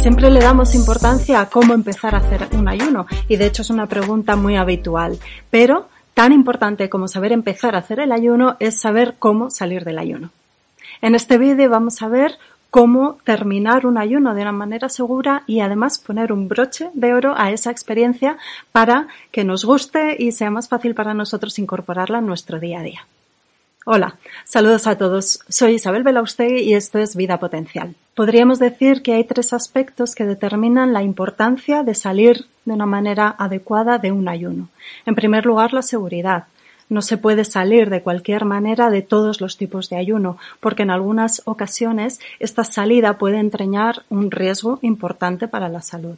Siempre le damos importancia a cómo empezar a hacer un ayuno y de hecho es una pregunta muy habitual. Pero tan importante como saber empezar a hacer el ayuno es saber cómo salir del ayuno. En este vídeo vamos a ver cómo terminar un ayuno de una manera segura y además poner un broche de oro a esa experiencia para que nos guste y sea más fácil para nosotros incorporarla en nuestro día a día. Hola, saludos a todos. Soy Isabel Belaustegui y esto es Vida Potencial. Podríamos decir que hay tres aspectos que determinan la importancia de salir de una manera adecuada de un ayuno. En primer lugar, la seguridad. No se puede salir de cualquier manera de todos los tipos de ayuno, porque en algunas ocasiones esta salida puede entreñar un riesgo importante para la salud.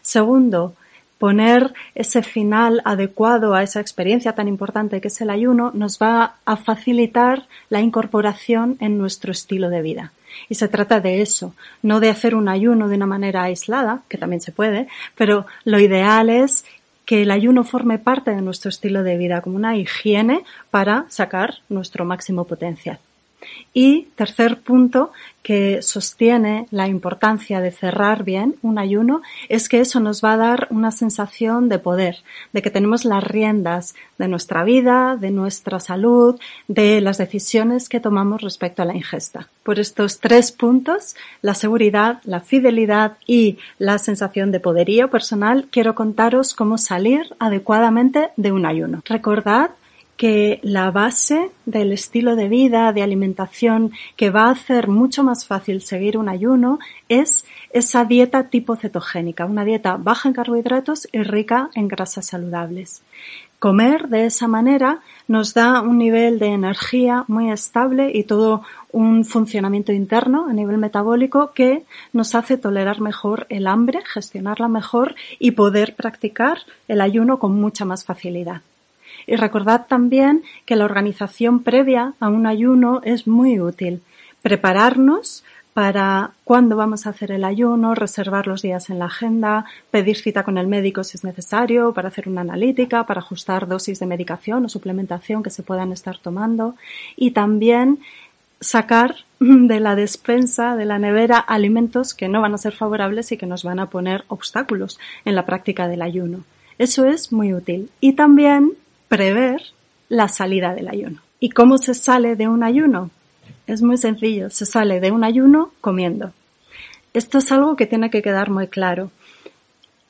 Segundo, poner ese final adecuado a esa experiencia tan importante que es el ayuno nos va a facilitar la incorporación en nuestro estilo de vida. Y se trata de eso, no de hacer un ayuno de una manera aislada, que también se puede, pero lo ideal es que el ayuno forme parte de nuestro estilo de vida como una higiene para sacar nuestro máximo potencial. Y tercer punto que sostiene la importancia de cerrar bien un ayuno es que eso nos va a dar una sensación de poder, de que tenemos las riendas de nuestra vida, de nuestra salud, de las decisiones que tomamos respecto a la ingesta. Por estos tres puntos, la seguridad, la fidelidad y la sensación de poderío personal, quiero contaros cómo salir adecuadamente de un ayuno. Recordad que la base del estilo de vida, de alimentación, que va a hacer mucho más fácil seguir un ayuno, es esa dieta tipo cetogénica, una dieta baja en carbohidratos y rica en grasas saludables. Comer de esa manera nos da un nivel de energía muy estable y todo un funcionamiento interno a nivel metabólico que nos hace tolerar mejor el hambre, gestionarla mejor y poder practicar el ayuno con mucha más facilidad. Y recordad también que la organización previa a un ayuno es muy útil. Prepararnos para cuándo vamos a hacer el ayuno, reservar los días en la agenda, pedir cita con el médico si es necesario, para hacer una analítica, para ajustar dosis de medicación o suplementación que se puedan estar tomando y también sacar de la despensa, de la nevera, alimentos que no van a ser favorables y que nos van a poner obstáculos en la práctica del ayuno. Eso es muy útil. Y también prever la salida del ayuno. ¿Y cómo se sale de un ayuno? Es muy sencillo, se sale de un ayuno comiendo. Esto es algo que tiene que quedar muy claro.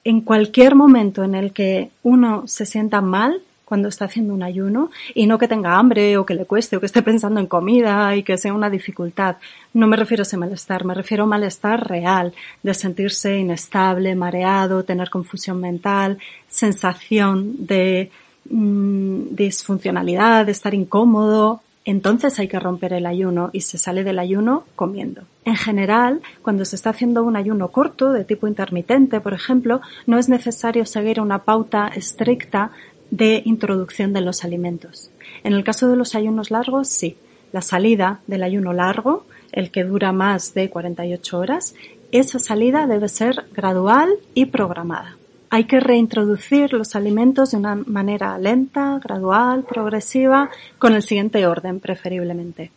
En cualquier momento en el que uno se sienta mal cuando está haciendo un ayuno y no que tenga hambre o que le cueste o que esté pensando en comida y que sea una dificultad. No me refiero a ese malestar, me refiero a malestar real, de sentirse inestable, mareado, tener confusión mental, sensación de Mm, disfuncionalidad, de estar incómodo, entonces hay que romper el ayuno y se sale del ayuno comiendo. En general, cuando se está haciendo un ayuno corto, de tipo intermitente, por ejemplo, no es necesario seguir una pauta estricta de introducción de los alimentos. En el caso de los ayunos largos, sí. La salida del ayuno largo, el que dura más de 48 horas, esa salida debe ser gradual y programada. Hay que reintroducir los alimentos de una manera lenta, gradual, progresiva, con el siguiente orden preferiblemente.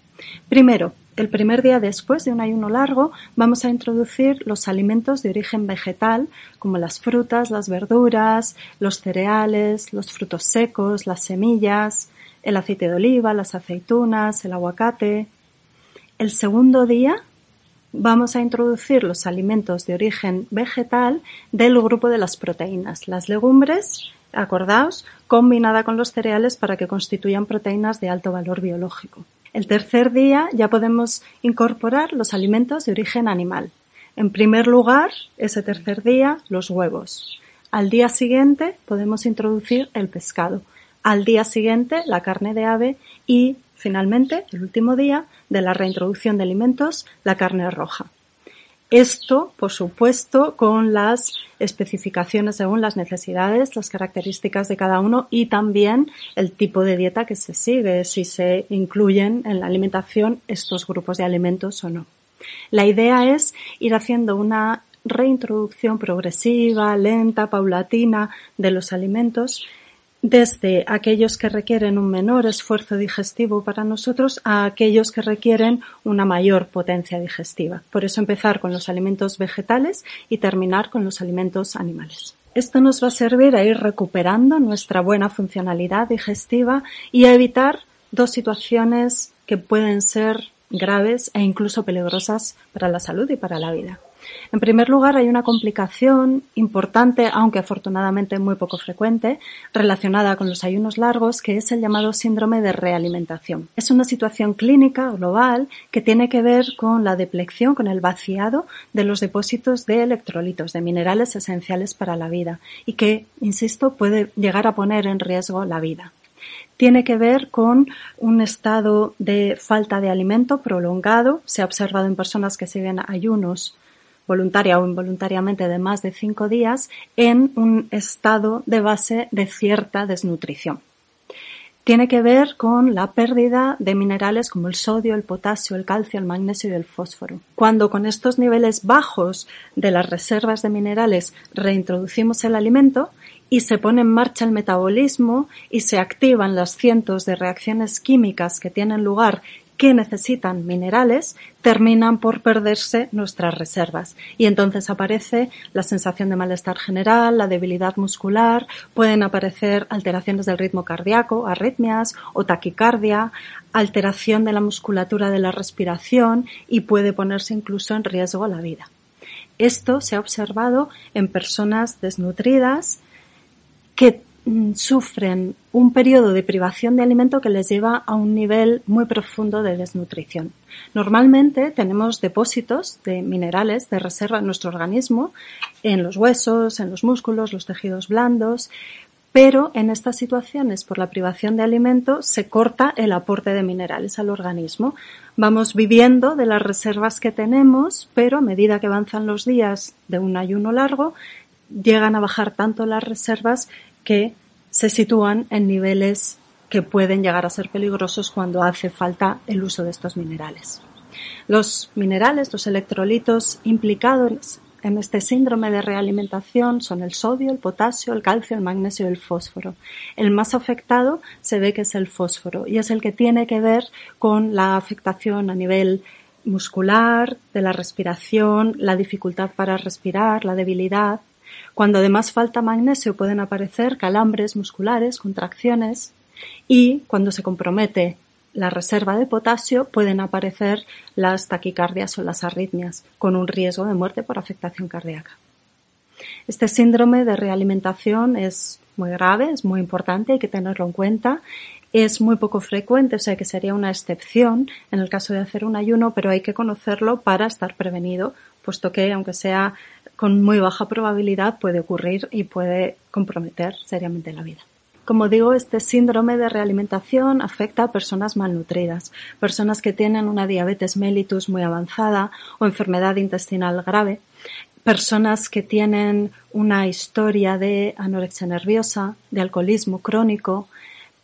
Primero, el primer día después de un ayuno largo vamos a introducir los alimentos de origen vegetal como las frutas, las verduras, los cereales, los frutos secos, las semillas, el aceite de oliva, las aceitunas, el aguacate. El segundo día vamos a introducir los alimentos de origen vegetal del grupo de las proteínas, las legumbres, acordaos, combinada con los cereales para que constituyan proteínas de alto valor biológico. El tercer día ya podemos incorporar los alimentos de origen animal. En primer lugar, ese tercer día, los huevos. Al día siguiente podemos introducir el pescado. Al día siguiente, la carne de ave y, finalmente, el último día de la reintroducción de alimentos, la carne roja. Esto, por supuesto, con las especificaciones según las necesidades, las características de cada uno y también el tipo de dieta que se sigue, si se incluyen en la alimentación estos grupos de alimentos o no. La idea es ir haciendo una reintroducción progresiva, lenta, paulatina de los alimentos desde aquellos que requieren un menor esfuerzo digestivo para nosotros a aquellos que requieren una mayor potencia digestiva. Por eso empezar con los alimentos vegetales y terminar con los alimentos animales. Esto nos va a servir a ir recuperando nuestra buena funcionalidad digestiva y a evitar dos situaciones que pueden ser graves e incluso peligrosas para la salud y para la vida. En primer lugar, hay una complicación importante, aunque afortunadamente muy poco frecuente, relacionada con los ayunos largos, que es el llamado síndrome de realimentación. Es una situación clínica global que tiene que ver con la deplección, con el vaciado de los depósitos de electrolitos, de minerales esenciales para la vida, y que, insisto, puede llegar a poner en riesgo la vida tiene que ver con un estado de falta de alimento prolongado. Se ha observado en personas que siguen ayunos voluntaria o involuntariamente de más de cinco días en un estado de base de cierta desnutrición. Tiene que ver con la pérdida de minerales como el sodio, el potasio, el calcio, el magnesio y el fósforo. Cuando con estos niveles bajos de las reservas de minerales reintroducimos el alimento y se pone en marcha el metabolismo y se activan las cientos de reacciones químicas que tienen lugar que necesitan minerales terminan por perderse nuestras reservas y entonces aparece la sensación de malestar general, la debilidad muscular, pueden aparecer alteraciones del ritmo cardíaco, arritmias o taquicardia, alteración de la musculatura de la respiración y puede ponerse incluso en riesgo la vida. Esto se ha observado en personas desnutridas que sufren un periodo de privación de alimento que les lleva a un nivel muy profundo de desnutrición. Normalmente tenemos depósitos de minerales de reserva en nuestro organismo, en los huesos, en los músculos, los tejidos blandos, pero en estas situaciones, por la privación de alimento, se corta el aporte de minerales al organismo. Vamos viviendo de las reservas que tenemos, pero a medida que avanzan los días de un ayuno largo, llegan a bajar tanto las reservas que se sitúan en niveles que pueden llegar a ser peligrosos cuando hace falta el uso de estos minerales. Los minerales, los electrolitos implicados en este síndrome de realimentación son el sodio, el potasio, el calcio, el magnesio y el fósforo. El más afectado se ve que es el fósforo y es el que tiene que ver con la afectación a nivel muscular, de la respiración, la dificultad para respirar, la debilidad, cuando además falta magnesio pueden aparecer calambres musculares, contracciones y cuando se compromete la reserva de potasio pueden aparecer las taquicardias o las arritmias con un riesgo de muerte por afectación cardíaca. Este síndrome de realimentación es muy grave, es muy importante, hay que tenerlo en cuenta. Es muy poco frecuente, o sea que sería una excepción en el caso de hacer un ayuno, pero hay que conocerlo para estar prevenido, puesto que aunque sea con muy baja probabilidad puede ocurrir y puede comprometer seriamente la vida. Como digo, este síndrome de realimentación afecta a personas malnutridas, personas que tienen una diabetes mellitus muy avanzada o enfermedad intestinal grave, personas que tienen una historia de anorexia nerviosa, de alcoholismo crónico,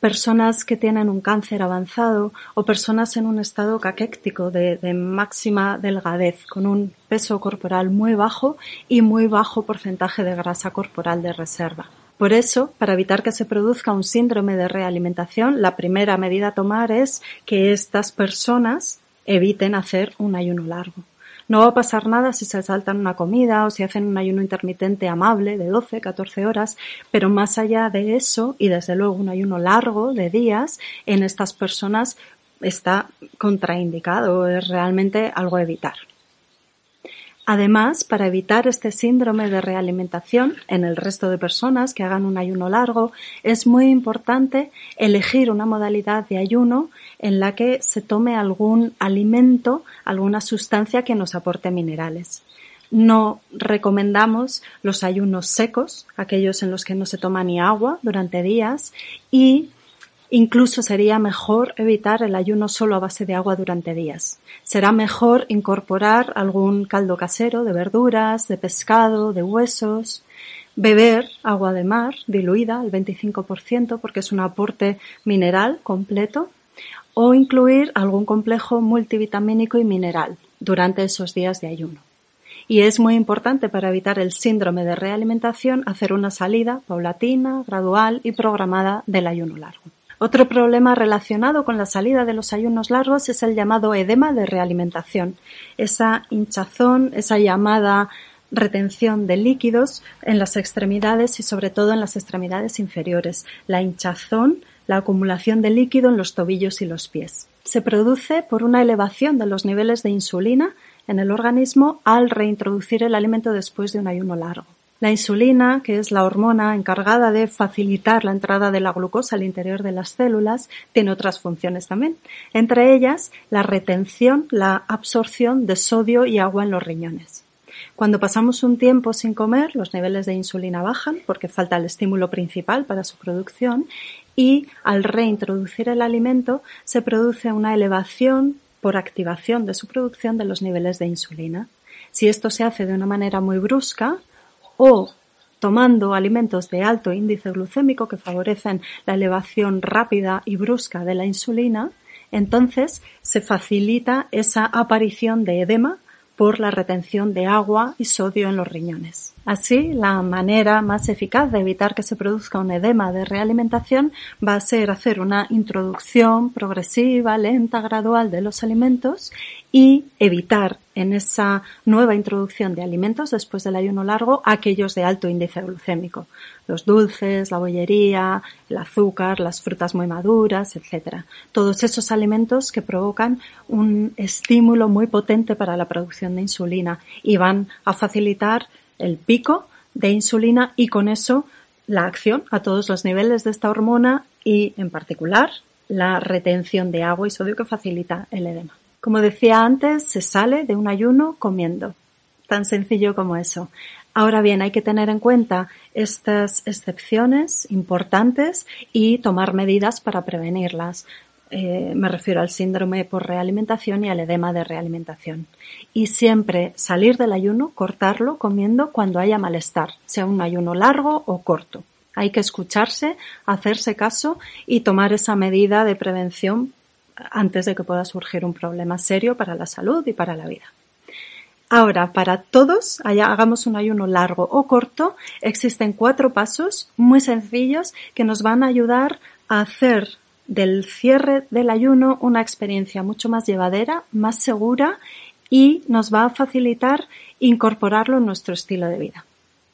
personas que tienen un cáncer avanzado o personas en un estado caquéctico de, máxima delgadez, con un peso corporal muy bajo y muy bajo porcentaje de grasa corporal de reserva. Por eso, para evitar que se produzca un síndrome de realimentación, la primera medida a tomar es que estas personas eviten hacer un ayuno largo. No va a pasar nada si se saltan una comida o si hacen un ayuno intermitente amable de 12, 14 horas, pero más allá de eso, y desde luego un ayuno largo de días, en estas personas está contraindicado, es realmente algo a evitar. Además, para evitar este síndrome de realimentación en el resto de personas que hagan un ayuno largo, es muy importante elegir una modalidad de ayuno en la que se tome algún alimento, alguna sustancia que nos aporte minerales. No recomendamos los ayunos secos, aquellos en los que no se toma ni agua durante días, y Incluso sería mejor evitar el ayuno solo a base de agua durante días. Será mejor incorporar algún caldo casero de verduras, de pescado, de huesos, beber agua de mar diluida al 25% porque es un aporte mineral completo o incluir algún complejo multivitamínico y mineral durante esos días de ayuno. Y es muy importante para evitar el síndrome de realimentación hacer una salida paulatina, gradual y programada del ayuno largo. Otro problema relacionado con la salida de los ayunos largos es el llamado edema de realimentación, esa hinchazón, esa llamada retención de líquidos en las extremidades y sobre todo en las extremidades inferiores, la hinchazón, la acumulación de líquido en los tobillos y los pies. Se produce por una elevación de los niveles de insulina en el organismo al reintroducir el alimento después de un ayuno largo. La insulina, que es la hormona encargada de facilitar la entrada de la glucosa al interior de las células, tiene otras funciones también. Entre ellas, la retención, la absorción de sodio y agua en los riñones. Cuando pasamos un tiempo sin comer, los niveles de insulina bajan porque falta el estímulo principal para su producción y al reintroducir el alimento se produce una elevación por activación de su producción de los niveles de insulina. Si esto se hace de una manera muy brusca, o tomando alimentos de alto índice glucémico que favorecen la elevación rápida y brusca de la insulina, entonces se facilita esa aparición de edema por la retención de agua y sodio en los riñones. Así, la manera más eficaz de evitar que se produzca un edema de realimentación va a ser hacer una introducción progresiva, lenta, gradual de los alimentos y evitar en esa nueva introducción de alimentos después del ayuno largo aquellos de alto índice glucémico, los dulces, la bollería, el azúcar, las frutas muy maduras, etc. Todos esos alimentos que provocan un estímulo muy potente para la producción de insulina y van a facilitar el pico de insulina y con eso la acción a todos los niveles de esta hormona y en particular la retención de agua y sodio que facilita el edema. Como decía antes, se sale de un ayuno comiendo. Tan sencillo como eso. Ahora bien, hay que tener en cuenta estas excepciones importantes y tomar medidas para prevenirlas. Eh, me refiero al síndrome por realimentación y al edema de realimentación. Y siempre salir del ayuno, cortarlo comiendo cuando haya malestar, sea un ayuno largo o corto. Hay que escucharse, hacerse caso y tomar esa medida de prevención antes de que pueda surgir un problema serio para la salud y para la vida. Ahora, para todos, hagamos un ayuno largo o corto, existen cuatro pasos muy sencillos que nos van a ayudar a hacer del cierre del ayuno una experiencia mucho más llevadera, más segura y nos va a facilitar incorporarlo en nuestro estilo de vida.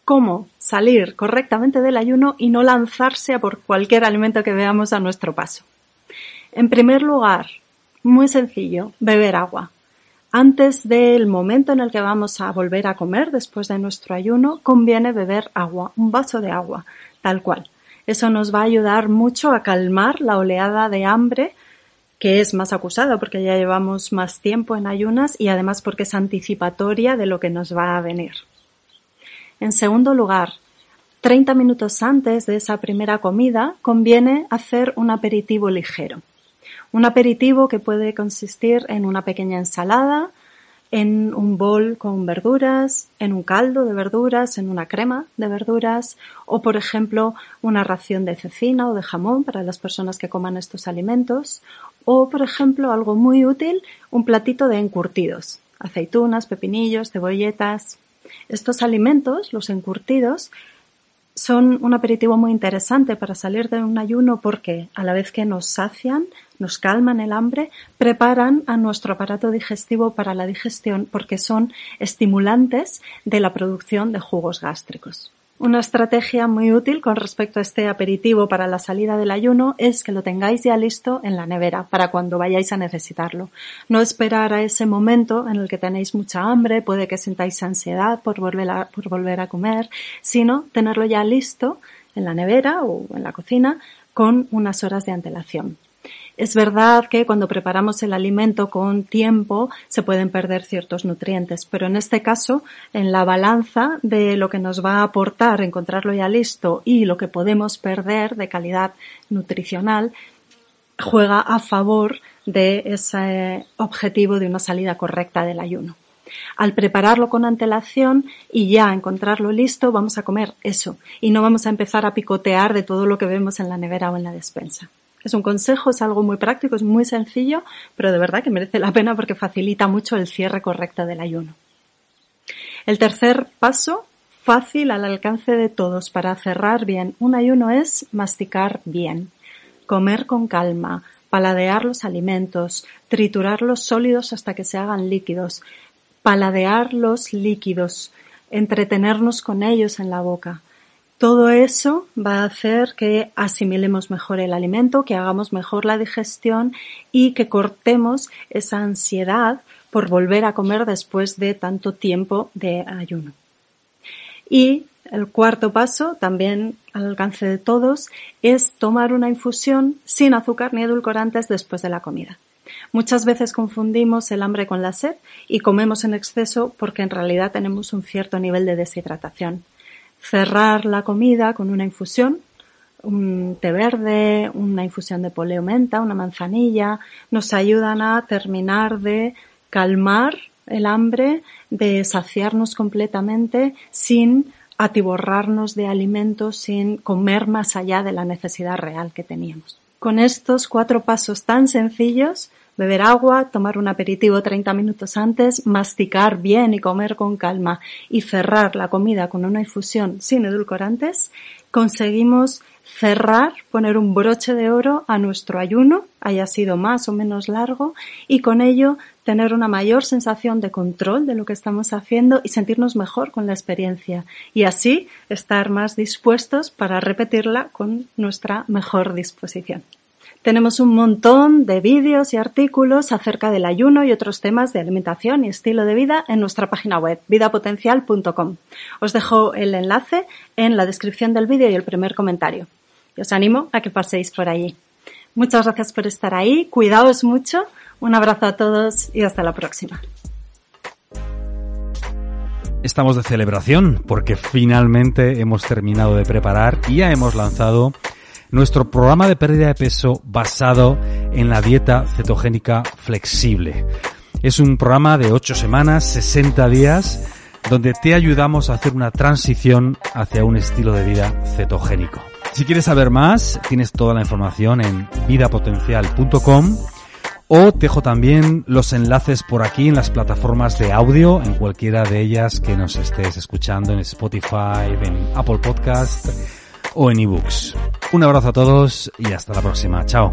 ¿Cómo salir correctamente del ayuno y no lanzarse a por cualquier alimento que veamos a nuestro paso? En primer lugar, muy sencillo, beber agua. Antes del momento en el que vamos a volver a comer después de nuestro ayuno, conviene beber agua, un vaso de agua, tal cual. Eso nos va a ayudar mucho a calmar la oleada de hambre que es más acusada porque ya llevamos más tiempo en ayunas y además porque es anticipatoria de lo que nos va a venir. En segundo lugar, 30 minutos antes de esa primera comida conviene hacer un aperitivo ligero. Un aperitivo que puede consistir en una pequeña ensalada, en un bol con verduras, en un caldo de verduras, en una crema de verduras o, por ejemplo, una ración de cecina o de jamón para las personas que coman estos alimentos o, por ejemplo, algo muy útil, un platito de encurtidos, aceitunas, pepinillos, cebolletas. Estos alimentos, los encurtidos, son un aperitivo muy interesante para salir de un ayuno porque a la vez que nos sacian, nos calman el hambre, preparan a nuestro aparato digestivo para la digestión porque son estimulantes de la producción de jugos gástricos. Una estrategia muy útil con respecto a este aperitivo para la salida del ayuno es que lo tengáis ya listo en la nevera para cuando vayáis a necesitarlo. No esperar a ese momento en el que tenéis mucha hambre, puede que sintáis ansiedad por volver a, por volver a comer, sino tenerlo ya listo en la nevera o en la cocina con unas horas de antelación. Es verdad que cuando preparamos el alimento con tiempo se pueden perder ciertos nutrientes, pero en este caso, en la balanza de lo que nos va a aportar encontrarlo ya listo y lo que podemos perder de calidad nutricional, juega a favor de ese objetivo de una salida correcta del ayuno. Al prepararlo con antelación y ya encontrarlo listo, vamos a comer eso y no vamos a empezar a picotear de todo lo que vemos en la nevera o en la despensa. Es un consejo, es algo muy práctico, es muy sencillo, pero de verdad que merece la pena porque facilita mucho el cierre correcto del ayuno. El tercer paso, fácil al alcance de todos para cerrar bien un ayuno es masticar bien, comer con calma, paladear los alimentos, triturar los sólidos hasta que se hagan líquidos, paladear los líquidos, entretenernos con ellos en la boca. Todo eso va a hacer que asimilemos mejor el alimento, que hagamos mejor la digestión y que cortemos esa ansiedad por volver a comer después de tanto tiempo de ayuno. Y el cuarto paso, también al alcance de todos, es tomar una infusión sin azúcar ni edulcorantes después de la comida. Muchas veces confundimos el hambre con la sed y comemos en exceso porque en realidad tenemos un cierto nivel de deshidratación cerrar la comida con una infusión, un té verde, una infusión de poleo menta, una manzanilla, nos ayudan a terminar de calmar el hambre, de saciarnos completamente sin atiborrarnos de alimentos, sin comer más allá de la necesidad real que teníamos. Con estos cuatro pasos tan sencillos beber agua, tomar un aperitivo 30 minutos antes, masticar bien y comer con calma y cerrar la comida con una infusión sin edulcorantes, conseguimos cerrar, poner un broche de oro a nuestro ayuno, haya sido más o menos largo, y con ello tener una mayor sensación de control de lo que estamos haciendo y sentirnos mejor con la experiencia y así estar más dispuestos para repetirla con nuestra mejor disposición. Tenemos un montón de vídeos y artículos acerca del ayuno y otros temas de alimentación y estilo de vida en nuestra página web, vidapotencial.com. Os dejo el enlace en la descripción del vídeo y el primer comentario. Y os animo a que paséis por allí. Muchas gracias por estar ahí, cuidaos mucho, un abrazo a todos y hasta la próxima. Estamos de celebración porque finalmente hemos terminado de preparar y ya hemos lanzado nuestro programa de pérdida de peso basado en la dieta cetogénica flexible. Es un programa de 8 semanas, 60 días, donde te ayudamos a hacer una transición hacia un estilo de vida cetogénico. Si quieres saber más, tienes toda la información en vidapotencial.com o te dejo también los enlaces por aquí en las plataformas de audio, en cualquiera de ellas que nos estés escuchando, en Spotify, en Apple Podcast o en ebooks. Un abrazo a todos y hasta la próxima. Chao.